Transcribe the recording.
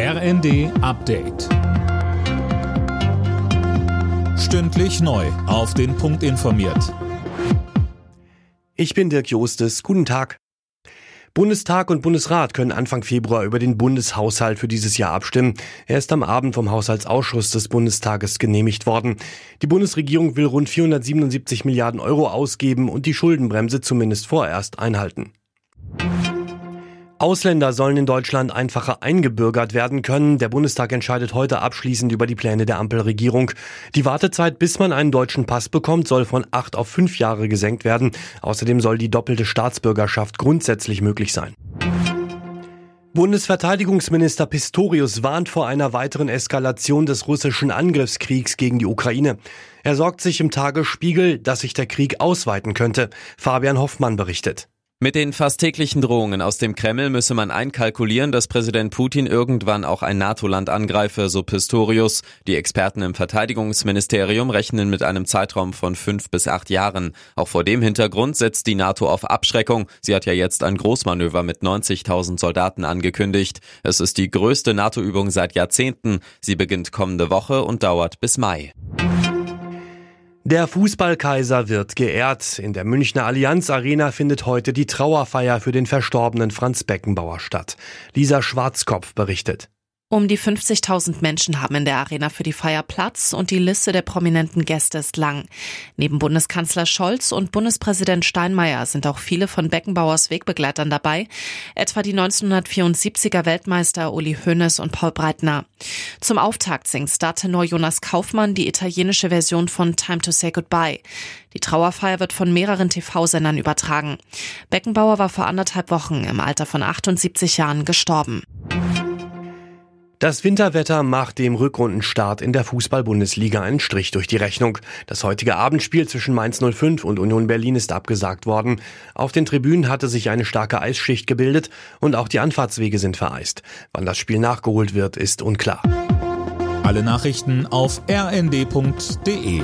RND Update. Stündlich neu. Auf den Punkt informiert. Ich bin Dirk Jostes. Guten Tag. Bundestag und Bundesrat können Anfang Februar über den Bundeshaushalt für dieses Jahr abstimmen. Er ist am Abend vom Haushaltsausschuss des Bundestages genehmigt worden. Die Bundesregierung will rund 477 Milliarden Euro ausgeben und die Schuldenbremse zumindest vorerst einhalten. Ausländer sollen in Deutschland einfacher eingebürgert werden können. Der Bundestag entscheidet heute abschließend über die Pläne der Ampelregierung. Die Wartezeit, bis man einen deutschen Pass bekommt, soll von acht auf fünf Jahre gesenkt werden. Außerdem soll die doppelte Staatsbürgerschaft grundsätzlich möglich sein. Bundesverteidigungsminister Pistorius warnt vor einer weiteren Eskalation des russischen Angriffskriegs gegen die Ukraine. Er sorgt sich im Tagesspiegel, dass sich der Krieg ausweiten könnte. Fabian Hoffmann berichtet. Mit den fast täglichen Drohungen aus dem Kreml müsse man einkalkulieren, dass Präsident Putin irgendwann auch ein NATO-Land angreife, so Pistorius. Die Experten im Verteidigungsministerium rechnen mit einem Zeitraum von fünf bis acht Jahren. Auch vor dem Hintergrund setzt die NATO auf Abschreckung. Sie hat ja jetzt ein Großmanöver mit 90.000 Soldaten angekündigt. Es ist die größte NATO-Übung seit Jahrzehnten. Sie beginnt kommende Woche und dauert bis Mai. Der Fußballkaiser wird geehrt. In der Münchner Allianz Arena findet heute die Trauerfeier für den verstorbenen Franz Beckenbauer statt. Lisa Schwarzkopf berichtet. Um die 50.000 Menschen haben in der Arena für die Feier Platz und die Liste der prominenten Gäste ist lang. Neben Bundeskanzler Scholz und Bundespräsident Steinmeier sind auch viele von Beckenbauers Wegbegleitern dabei, etwa die 1974er Weltmeister Uli Hoeneß und Paul Breitner. Zum Auftakt singt Startenor Jonas Kaufmann die italienische Version von Time to Say Goodbye. Die Trauerfeier wird von mehreren TV-Sendern übertragen. Beckenbauer war vor anderthalb Wochen im Alter von 78 Jahren gestorben. Das Winterwetter macht dem Rückrundenstart in der Fußball-Bundesliga einen Strich durch die Rechnung. Das heutige Abendspiel zwischen Mainz 05 und Union Berlin ist abgesagt worden. Auf den Tribünen hatte sich eine starke Eisschicht gebildet und auch die Anfahrtswege sind vereist. Wann das Spiel nachgeholt wird, ist unklar. Alle Nachrichten auf rnd.de